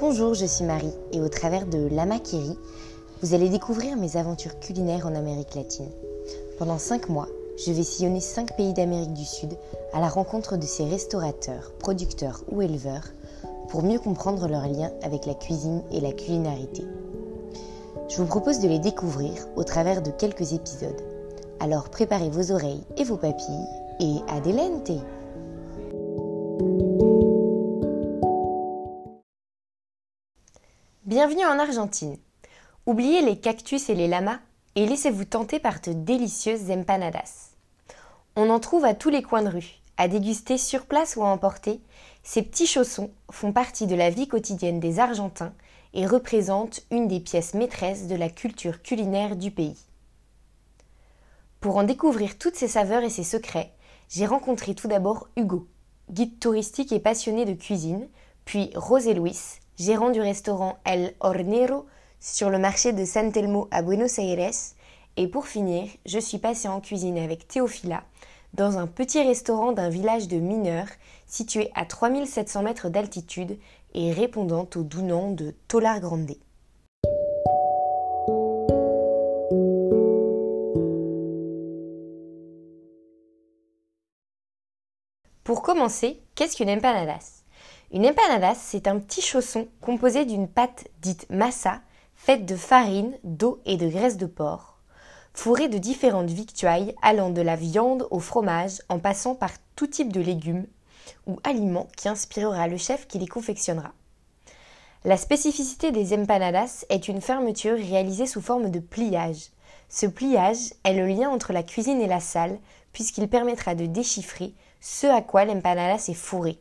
Bonjour, je suis Marie et au travers de Lamakiri, vous allez découvrir mes aventures culinaires en Amérique latine. Pendant 5 mois, je vais sillonner 5 pays d'Amérique du Sud à la rencontre de ces restaurateurs, producteurs ou éleveurs pour mieux comprendre leur lien avec la cuisine et la culinarité. Je vous propose de les découvrir au travers de quelques épisodes. Alors préparez vos oreilles et vos papilles et adelente Bienvenue en Argentine. Oubliez les cactus et les lamas et laissez-vous tenter par de délicieuses empanadas. On en trouve à tous les coins de rue, à déguster sur place ou à emporter. Ces petits chaussons font partie de la vie quotidienne des Argentins et représentent une des pièces maîtresses de la culture culinaire du pays. Pour en découvrir toutes ces saveurs et ses secrets, j'ai rencontré tout d'abord Hugo, guide touristique et passionné de cuisine, puis Rosé Luis, gérant du restaurant El Hornero sur le marché de San Telmo à Buenos Aires. Et pour finir, je suis passée en cuisine avec Théophila dans un petit restaurant d'un village de mineurs situé à 3700 mètres d'altitude et répondant au doux nom de Tolar Grande. Pour commencer, qu'est-ce qu'une empanadas une empanadas, c'est un petit chausson composé d'une pâte dite massa, faite de farine, d'eau et de graisse de porc, fourrée de différentes victuailles allant de la viande au fromage en passant par tout type de légumes ou aliments qui inspirera le chef qui les confectionnera. La spécificité des empanadas est une fermeture réalisée sous forme de pliage. Ce pliage est le lien entre la cuisine et la salle puisqu'il permettra de déchiffrer ce à quoi l'empanadas est fourré.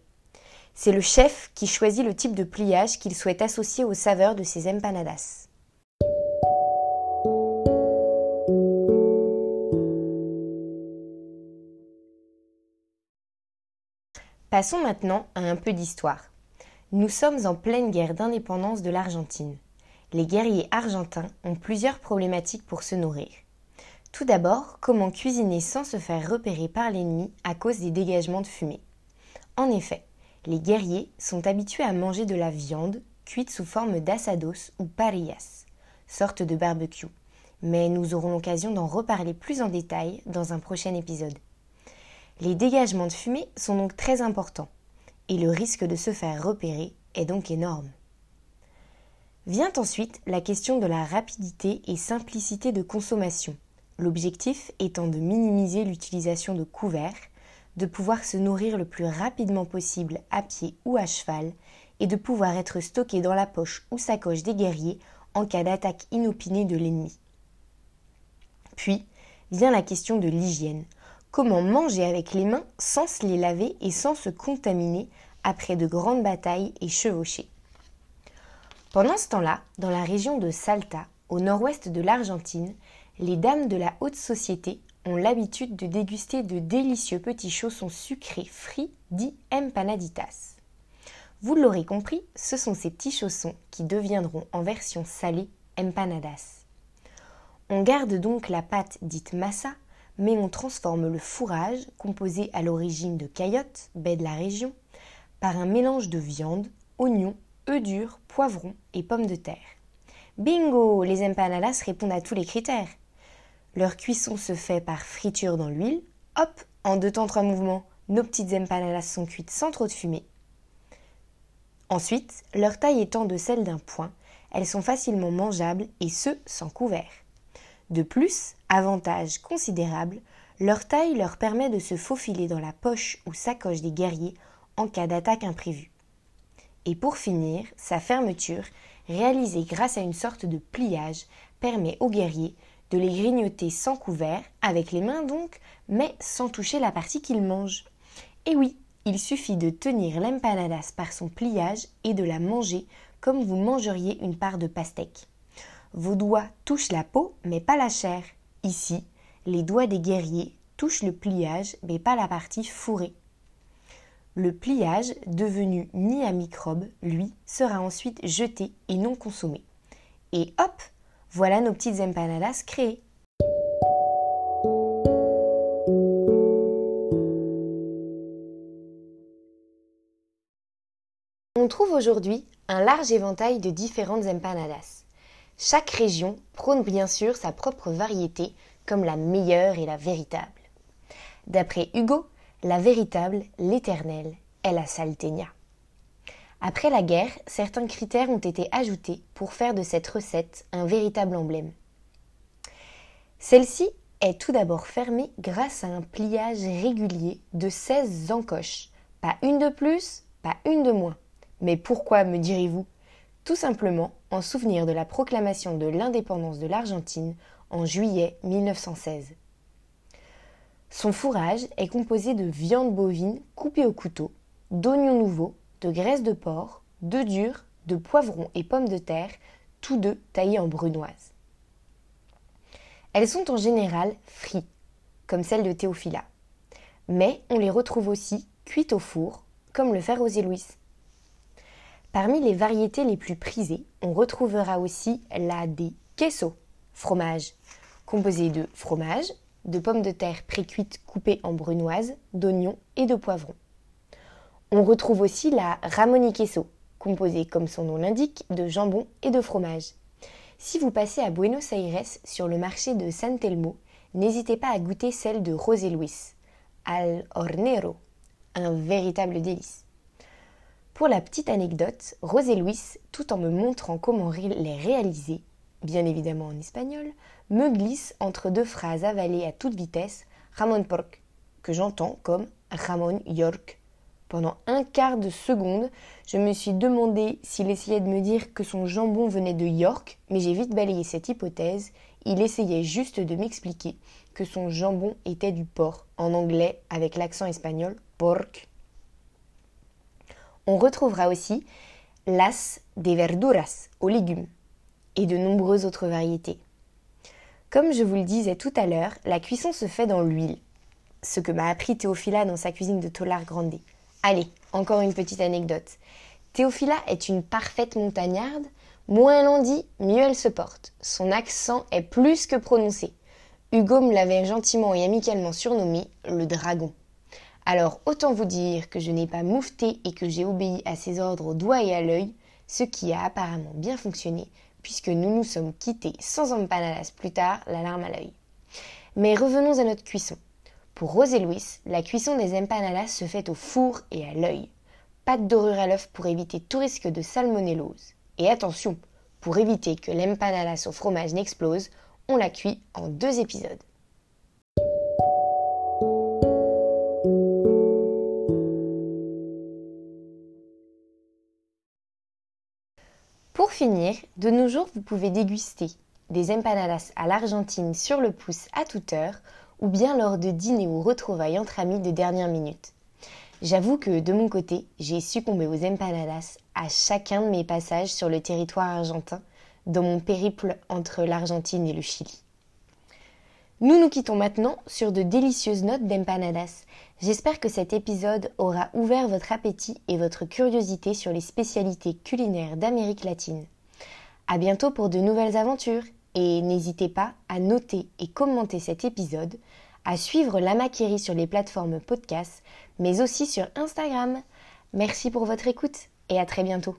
C'est le chef qui choisit le type de pliage qu'il souhaite associer aux saveurs de ses empanadas. Passons maintenant à un peu d'histoire. Nous sommes en pleine guerre d'indépendance de l'Argentine. Les guerriers argentins ont plusieurs problématiques pour se nourrir. Tout d'abord, comment cuisiner sans se faire repérer par l'ennemi à cause des dégagements de fumée. En effet, les guerriers sont habitués à manger de la viande cuite sous forme d'asados ou parillas, sorte de barbecue. Mais nous aurons l'occasion d'en reparler plus en détail dans un prochain épisode. Les dégagements de fumée sont donc très importants et le risque de se faire repérer est donc énorme. Vient ensuite la question de la rapidité et simplicité de consommation, l'objectif étant de minimiser l'utilisation de couverts de pouvoir se nourrir le plus rapidement possible à pied ou à cheval, et de pouvoir être stocké dans la poche ou sacoche des guerriers en cas d'attaque inopinée de l'ennemi. Puis vient la question de l'hygiène. Comment manger avec les mains sans se les laver et sans se contaminer après de grandes batailles et chevauchées? Pendant ce temps-là, dans la région de Salta, au nord-ouest de l'Argentine, les dames de la haute société ont l'habitude de déguster de délicieux petits chaussons sucrés frits dits empanaditas. Vous l'aurez compris, ce sont ces petits chaussons qui deviendront en version salée empanadas. On garde donc la pâte dite massa, mais on transforme le fourrage, composé à l'origine de caillottes, baies de la région, par un mélange de viande, oignons, œufs durs, poivrons et pommes de terre. Bingo Les empanadas répondent à tous les critères. Leur cuisson se fait par friture dans l'huile. Hop, en deux temps trois mouvements, nos petites empanadas sont cuites sans trop de fumée. Ensuite, leur taille étant de celle d'un poing, elles sont facilement mangeables et ce sans couvert. De plus, avantage considérable, leur taille leur permet de se faufiler dans la poche ou sacoche des guerriers en cas d'attaque imprévue. Et pour finir, sa fermeture, réalisée grâce à une sorte de pliage, permet aux guerriers de les grignoter sans couvert, avec les mains donc, mais sans toucher la partie qu'ils mangent. Et oui, il suffit de tenir l'empanadas par son pliage et de la manger comme vous mangeriez une part de pastèque. Vos doigts touchent la peau, mais pas la chair. Ici, les doigts des guerriers touchent le pliage, mais pas la partie fourrée. Le pliage, devenu nid à microbes, lui, sera ensuite jeté et non consommé. Et hop, voilà nos petites empanadas créées. On trouve aujourd'hui un large éventail de différentes empanadas. Chaque région prône bien sûr sa propre variété comme la meilleure et la véritable. D'après Hugo, la véritable, l'éternelle, est la salteña. Après la guerre, certains critères ont été ajoutés pour faire de cette recette un véritable emblème. Celle-ci est tout d'abord fermée grâce à un pliage régulier de 16 encoches. Pas une de plus, pas une de moins. Mais pourquoi, me direz-vous? Tout simplement en souvenir de la proclamation de l'indépendance de l'Argentine en juillet 1916. Son fourrage est composé de viande bovine coupée au couteau, d'oignons nouveaux, de graisse de porc, d'œufs durs, de poivrons et pommes de terre, tous deux taillés en brunoise. Elles sont en général frites, comme celles de Théophila. Mais on les retrouve aussi cuites au four, comme le fait Rosé Louis. Parmi les variétés les plus prisées, on retrouvera aussi la des queso, fromage, composé de fromage, de pommes de terre précuites coupées en brunoise, d'oignons et de poivrons. On retrouve aussi la ramoni queso, composée comme son nom l'indique de jambon et de fromage. Si vous passez à Buenos Aires sur le marché de San Telmo, n'hésitez pas à goûter celle de Rosé Luis, al hornero, un véritable délice. Pour la petite anecdote, Rosé Luis, tout en me montrant comment les réaliser, bien évidemment en espagnol, me glisse entre deux phrases avalées à toute vitesse Ramon Pork, que j'entends comme Ramon York pendant un quart de seconde, je me suis demandé s'il essayait de me dire que son jambon venait de York, mais j'ai vite balayé cette hypothèse. Il essayait juste de m'expliquer que son jambon était du porc, en anglais avec l'accent espagnol pork. On retrouvera aussi las de verduras aux légumes et de nombreuses autres variétés. Comme je vous le disais tout à l'heure, la cuisson se fait dans l'huile, ce que m'a appris Théophila dans sa cuisine de Tolar Grande. Allez, encore une petite anecdote. Théophila est une parfaite montagnarde. Moins elle en dit, mieux elle se porte. Son accent est plus que prononcé. Hugo me l'avait gentiment et amicalement surnommé le dragon. Alors autant vous dire que je n'ai pas moufté et que j'ai obéi à ses ordres au doigt et à l'œil, ce qui a apparemment bien fonctionné, puisque nous nous sommes quittés sans empanadas plus tard, la larme à l'œil. Mais revenons à notre cuisson. Pour Rosé Louis, la cuisson des empanadas se fait au four et à l'œil. Pas de dorure à l'œuf pour éviter tout risque de salmonellose. Et attention, pour éviter que l'empanadas au fromage n'explose, on la cuit en deux épisodes. Pour finir, de nos jours, vous pouvez déguster des empanadas à l'Argentine sur le pouce à toute heure ou bien lors de dîners ou retrouvailles entre amis de dernière minute. J'avoue que de mon côté, j'ai succombé aux empanadas à chacun de mes passages sur le territoire argentin dans mon périple entre l'Argentine et le Chili. Nous nous quittons maintenant sur de délicieuses notes d'empanadas. J'espère que cet épisode aura ouvert votre appétit et votre curiosité sur les spécialités culinaires d'Amérique latine. À bientôt pour de nouvelles aventures et n'hésitez pas à noter et commenter cet épisode, à suivre la Maquerie sur les plateformes podcast, mais aussi sur Instagram. Merci pour votre écoute et à très bientôt.